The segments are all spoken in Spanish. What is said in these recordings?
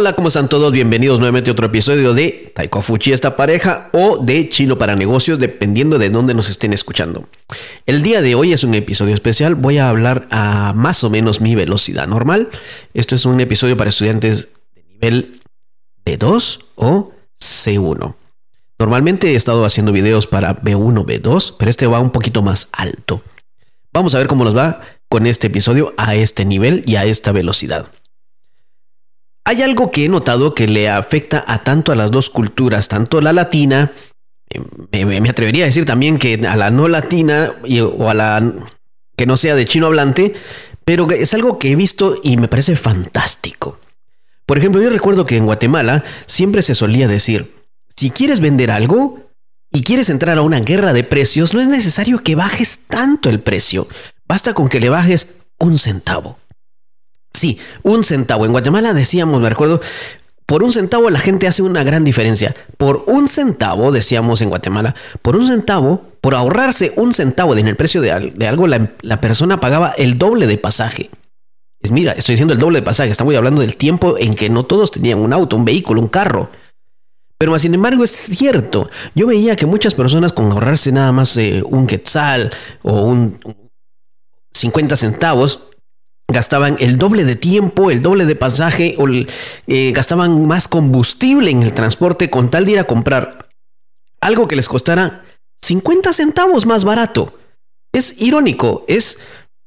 Hola, ¿cómo están todos? Bienvenidos nuevamente a otro episodio de Taiko Fuchi, esta pareja, o de Chino para negocios, dependiendo de dónde nos estén escuchando. El día de hoy es un episodio especial. Voy a hablar a más o menos mi velocidad normal. Esto es un episodio para estudiantes de nivel B2 o C1. Normalmente he estado haciendo videos para B1, B2, pero este va un poquito más alto. Vamos a ver cómo nos va con este episodio a este nivel y a esta velocidad. Hay algo que he notado que le afecta a tanto a las dos culturas, tanto la latina, me, atrevería a decir también que a la no latina o a la que no sea de chino hablante, pero es algo que he visto y me parece fantástico. Por ejemplo, yo recuerdo que en Guatemala siempre se solía decir, si quieres vender algo y quieres entrar a una guerra de precios, no es necesario que bajes tanto el precio, basta con que le bajes un centavo. Sí, un centavo. En Guatemala decíamos, me recuerdo, por un centavo la gente hace una gran diferencia. Por un centavo, decíamos en Guatemala, por un centavo, por ahorrarse un centavo en el precio de, algo, la, persona pagaba el doble de pasaje. Mira, estoy diciendo el doble de pasaje, estamos hablando del tiempo en que no todos tenían un auto, un vehículo, un carro. Pero sin embargo es cierto, yo veía que muchas personas con ahorrarse nada más eh, un quetzal o un 50 centavos, gastaban el doble de tiempo, el doble de pasaje, o eh, gastaban más combustible en el transporte con tal de ir a comprar algo que les costara 50 centavos más barato. Es irónico, es,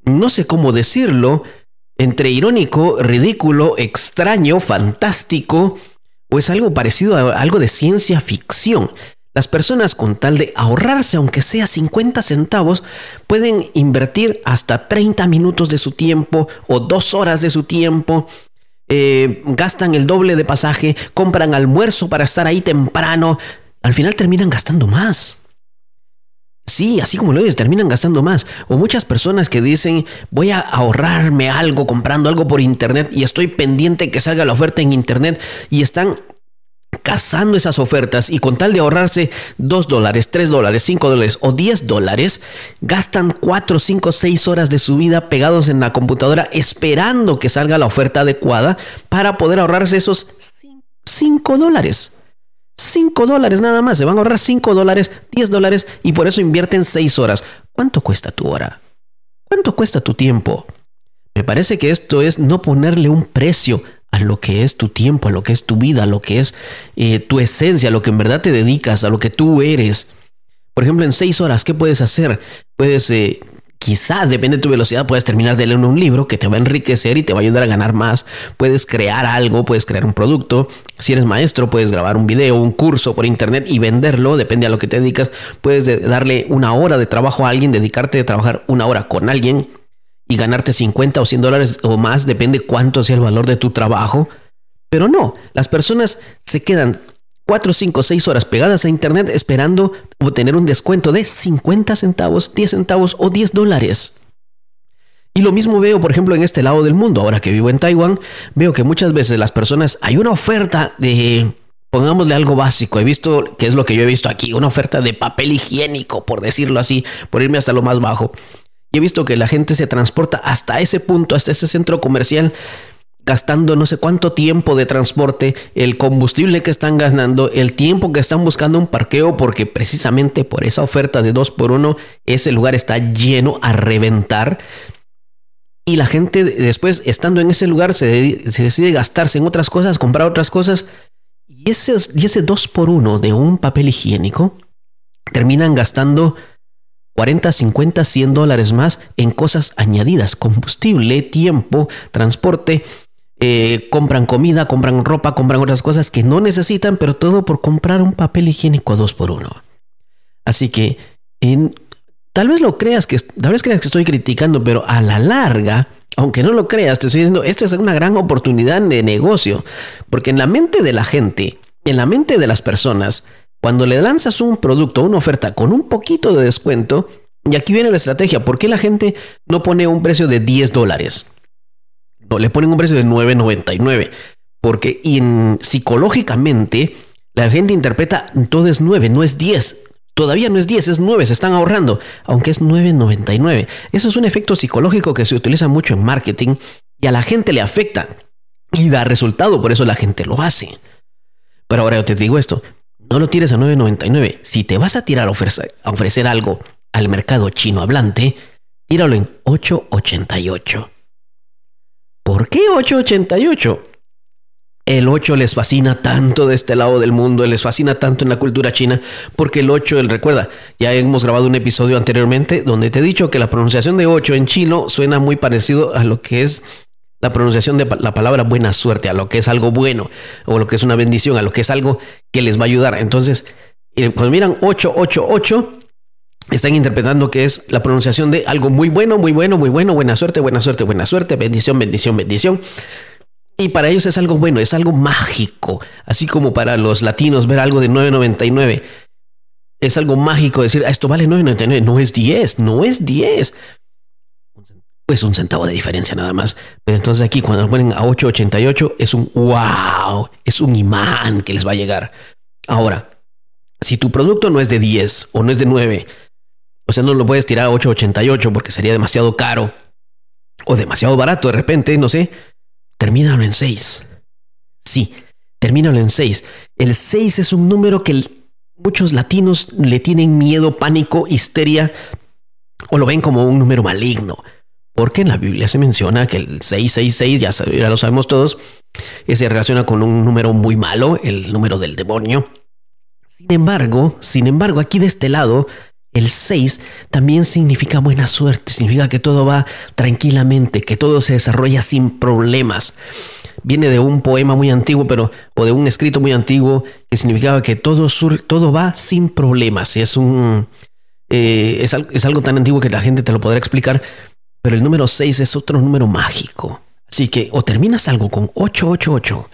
no sé cómo decirlo, entre irónico, ridículo, extraño, fantástico, o es algo parecido a algo de ciencia ficción. Las personas con tal de ahorrarse, aunque sea 50 centavos, pueden invertir hasta 30 minutos de su tiempo o dos horas de su tiempo. Eh, gastan el doble de pasaje, compran almuerzo para estar ahí temprano. Al final terminan gastando más. Sí, así como lo oyes, terminan gastando más. O muchas personas que dicen, voy a ahorrarme algo comprando algo por internet y estoy pendiente que salga la oferta en internet y están cazando esas ofertas y con tal de ahorrarse 2 dólares, 3 dólares, 5 dólares o 10 dólares, gastan 4, 5, 6 horas de su vida pegados en la computadora esperando que salga la oferta adecuada para poder ahorrarse esos 5 dólares. 5 dólares nada más, se van a ahorrar 5 dólares, 10 dólares y por eso invierten 6 horas. ¿Cuánto cuesta tu hora? ¿Cuánto cuesta tu tiempo? Me parece que esto es no ponerle un precio a lo que es tu tiempo, a lo que es tu vida, a lo que es eh, tu esencia, a lo que en verdad te dedicas, a lo que tú eres. Por ejemplo, en seis horas, ¿qué puedes hacer? Puedes, eh, quizás, depende de tu velocidad, puedes terminar de leer un libro que te va a enriquecer y te va a ayudar a ganar más. Puedes crear algo, puedes crear un producto. Si eres maestro, puedes grabar un video, un curso por internet y venderlo, depende a lo que te dedicas. Puedes darle una hora de trabajo a alguien, dedicarte a trabajar una hora con alguien y ganarte 50 o 100 dólares o más, depende cuánto sea el valor de tu trabajo. Pero no, las personas se quedan 4, 5, 6 horas pegadas a Internet esperando obtener un descuento de 50 centavos, 10 centavos o 10 dólares. Y lo mismo veo, por ejemplo, en este lado del mundo. Ahora que vivo en Taiwán, veo que muchas veces las personas, hay una oferta de, pongámosle algo básico, he visto, que es lo que yo he visto aquí, una oferta de papel higiénico, por decirlo así, por irme hasta lo más bajo. He visto que la gente se transporta hasta ese punto, hasta ese centro comercial, gastando no sé cuánto tiempo de transporte, el combustible que están ganando, el tiempo que están buscando un parqueo, porque precisamente por esa oferta de 2 por 1 ese lugar está lleno a reventar. Y la gente después, estando en ese lugar, se, decide gastarse en otras cosas, comprar otras cosas. Y ese 2 por 1 de un papel higiénico terminan gastando 40, 50, 100 dólares más en cosas añadidas, combustible, tiempo, transporte, eh, compran comida, compran ropa, compran otras cosas que no necesitan, pero todo por comprar un papel higiénico dos por uno. Así que tal vez lo creas que tal vez creas que estoy criticando, pero a la larga, aunque no lo creas, te estoy diciendo, esta es una gran oportunidad de negocio, porque en la mente de la gente, en la mente de las personas, cuando le lanzas un producto, una oferta con un poquito de descuento, y aquí viene la estrategia, ¿por qué la gente no pone un precio de 10 dólares? No, le ponen un precio de 9.99. Porque psicológicamente la gente interpreta todo es 9, no es 10. Todavía no es 10, es 9, se están ahorrando, aunque es 9.99. Eso es un efecto psicológico que se utiliza mucho en marketing y a la gente le afecta. y da resultado, por eso la gente lo hace. Pero ahora yo te digo esto, no lo tires a 9.99. Si te vas a tirar a ofrecer, a ofrecer algo al mercado chino hablante, tíralo en 8.88. ¿Por qué 8.88? El 8 les fascina tanto de este lado del mundo, les fascina tanto en la cultura china, porque el 8, él recuerda, ya hemos grabado un episodio anteriormente donde te he dicho que la pronunciación de 8 en chino suena muy parecido a lo que es la pronunciación de la palabra buena suerte, a lo que es algo bueno, o lo que es una bendición, a lo que es algo que les va a ayudar. Entonces, eh, cuando miran 888, están interpretando que es la pronunciación de algo muy bueno, muy bueno, muy bueno, buena suerte, buena suerte, buena suerte, bendición, bendición, bendición. Y para ellos es algo bueno, es algo mágico. Así como para los latinos ver algo de 9.99. Es algo mágico decir, ah, esto vale 9.99. No es 10, no es 10. Pues un centavo de diferencia nada más. Pero entonces aquí cuando lo ponen a 8.88 es un wow, es un imán que les va a llegar. Ahora, si tu producto no es de 10 o no es de 9, o sea, no lo puedes tirar a 8.88 porque sería demasiado caro o demasiado barato de repente, no sé termínalo en 6. Sí, termínalo en 6. El 6 es un número que muchos latinos le tienen miedo, pánico, histeria o lo ven como un número maligno. Porque en la Biblia se menciona que el 666, ya, lo sabemos todos, se relaciona con un número muy malo, el número del demonio. Sin embargo, sin embargo, aquí de este lado el 6 también significa buena suerte, significa que todo va tranquilamente, que todo se desarrolla sin problemas. Viene de un poema muy antiguo, pero o de un escrito muy antiguo que significaba que todo, todo va sin problemas. Es un eh, es, es algo tan antiguo que la gente te lo podrá explicar, pero el número 6 es otro número mágico. Así que o terminas algo con 888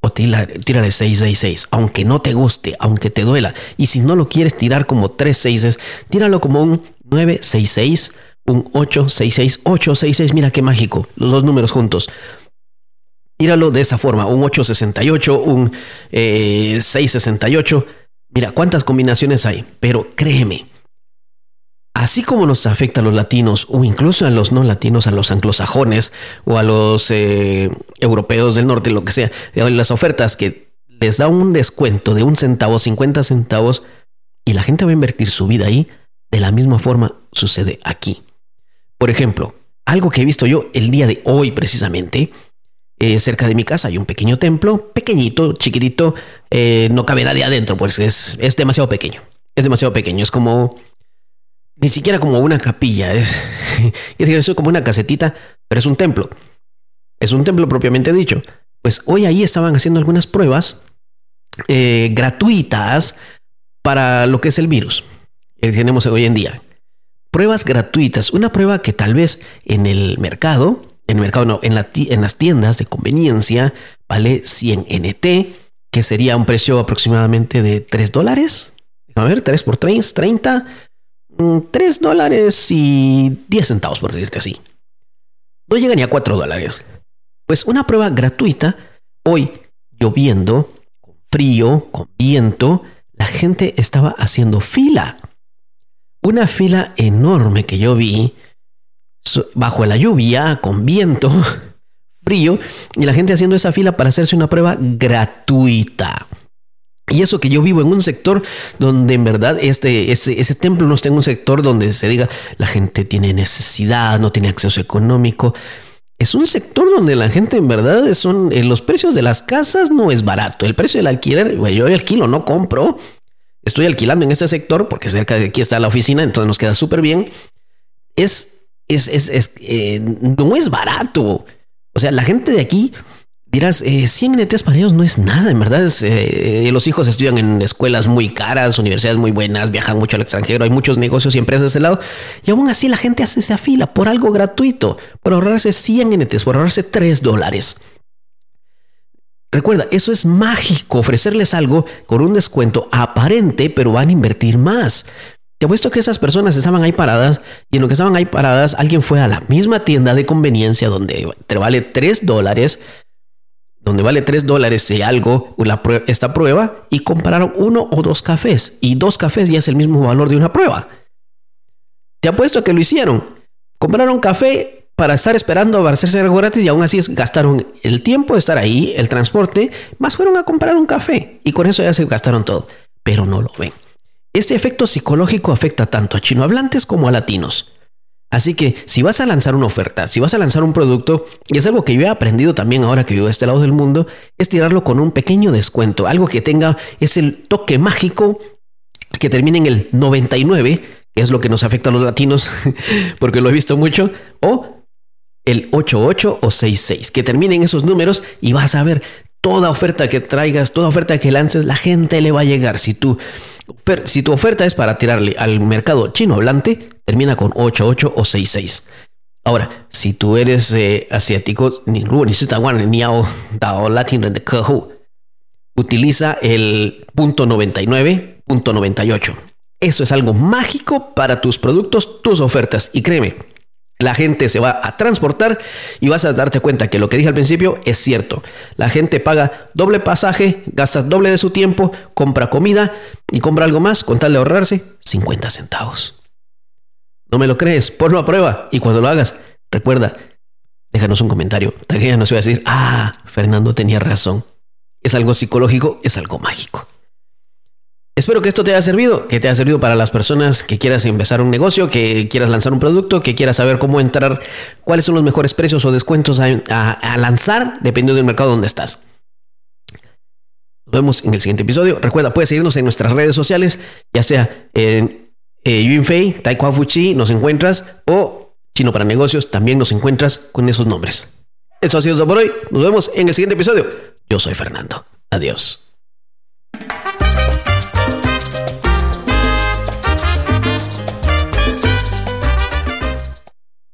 o tírale 666, aunque no te guste, aunque te duela. Y si no lo quieres tirar como 3 seises, tíralo como un 966, un 866, 866, mira qué mágico, los dos números juntos. Tíralo de esa forma, un 868, un 668. Eh, mira cuántas combinaciones hay, pero créeme, así como nos afecta a los latinos o incluso a los no latinos, a los anglosajones o a los eh, europeos del norte, lo que sea, eh, las ofertas que les da un descuento de un centavo, 50 centavos, y la gente va a invertir su vida ahí, de la misma forma sucede aquí. Por ejemplo, algo que he visto yo el día de hoy precisamente, eh, cerca de mi casa hay un pequeño templo, pequeñito, chiquitito, no cabe nadie adentro, pues es, es demasiado pequeño. Es demasiado pequeño, es como ni siquiera como una capilla, es, es como una casetita, pero es un templo. Es un templo propiamente dicho. Pues hoy ahí estaban haciendo algunas pruebas eh, gratuitas para lo que es el virus que tenemos hoy en día. Pruebas gratuitas, una prueba que tal vez en el mercado, en el mercado no, en, las tiendas de conveniencia vale 100 NT, que sería un precio aproximadamente de 3 dólares. A ver, 3 por 3, 30. 3 dólares y 10 centavos, por decirte así. No llega ni a 4 dólares. Pues una prueba gratuita, hoy lloviendo, con frío, con viento, la gente estaba haciendo fila. Una fila enorme que yo vi bajo la lluvia, con viento, frío, y la gente haciendo esa fila para hacerse una prueba gratuita. Y eso que yo vivo en un sector donde en verdad este, ese, ese templo no está en un sector donde se diga la gente tiene necesidad, no tiene acceso económico. Es un sector donde la gente en verdad son eh, los precios de las casas no es barato. El precio del alquiler, yo alquilo, no compro. Estoy alquilando en este sector porque cerca de aquí está la oficina, entonces nos queda súper bien. Es, es, es, es eh, no es barato. O sea, la gente de aquí Dirás, 100 eh, NTs para ellos no es nada, en verdad. Eh, los hijos estudian en escuelas muy caras, universidades muy buenas, viajan mucho al extranjero, hay muchos negocios y empresas de este lado. Y aún así la gente hace esa fila por algo gratuito, por ahorrarse 100 NTs, por ahorrarse 3 dólares. Recuerda, eso es mágico, ofrecerles algo con un descuento aparente, pero van a invertir más. Te apuesto que esas personas estaban ahí paradas y en lo que estaban ahí paradas, alguien fue a la misma tienda de conveniencia donde te vale 3 dólares donde vale 3 dólares y algo esta prueba y compararon uno o dos cafés. Y dos cafés ya es el mismo valor de una prueba. Te apuesto que lo hicieron. Compraron café para estar esperando a hacerse algo gratis y aún así gastaron el tiempo de estar ahí, el transporte, más fueron a comprar un café y con eso ya se gastaron todo, pero no lo ven. Este efecto psicológico afecta tanto a chinohablantes como a latinos. Así que si vas a lanzar una oferta, si vas a lanzar un producto, y es algo que yo he aprendido también ahora que vivo de este lado del mundo, es tirarlo con un pequeño descuento, algo que tenga es el toque mágico que termine en el 99, que es lo que nos afecta a los latinos, porque lo he visto mucho, o el 88 o 66, que terminen esos números y vas a ver toda oferta que traigas, toda oferta que lances, la gente le va a llegar. Si tú si tu oferta es para tirarle al mercado chino hablante, termina con 88 o 66. Ahora, si tú eres eh, asiático, ni ni ni dao latin de utiliza el punto 99, punto 98. Eso es algo mágico para tus productos, tus ofertas. Y créeme, la gente se va a transportar y vas a darte cuenta que lo que dije al principio es cierto. La gente paga doble pasaje, gasta doble de su tiempo, compra comida y compra algo más con tal de ahorrarse 50 centavos. ¿No me lo crees? Ponlo a prueba y cuando lo hagas, recuerda, déjanos un comentario. Taguea nos va a decir, ah, Fernando tenía razón. Es algo psicológico, es algo mágico. Espero que esto te haya servido, que te haya servido para las personas que quieras empezar un negocio, que quieras lanzar un producto, que quieras saber cómo entrar, cuáles son los mejores precios o descuentos a, lanzar dependiendo del mercado donde estás. Nos vemos en el siguiente episodio. Recuerda, puedes seguirnos en nuestras redes sociales, ya sea en eh, Yunfei, Fuchi, nos encuentras, o Chino para Negocios, también nos encuentras con esos nombres. Eso ha sido todo por hoy. Nos vemos en el siguiente episodio. Yo soy Fernando. Adiós.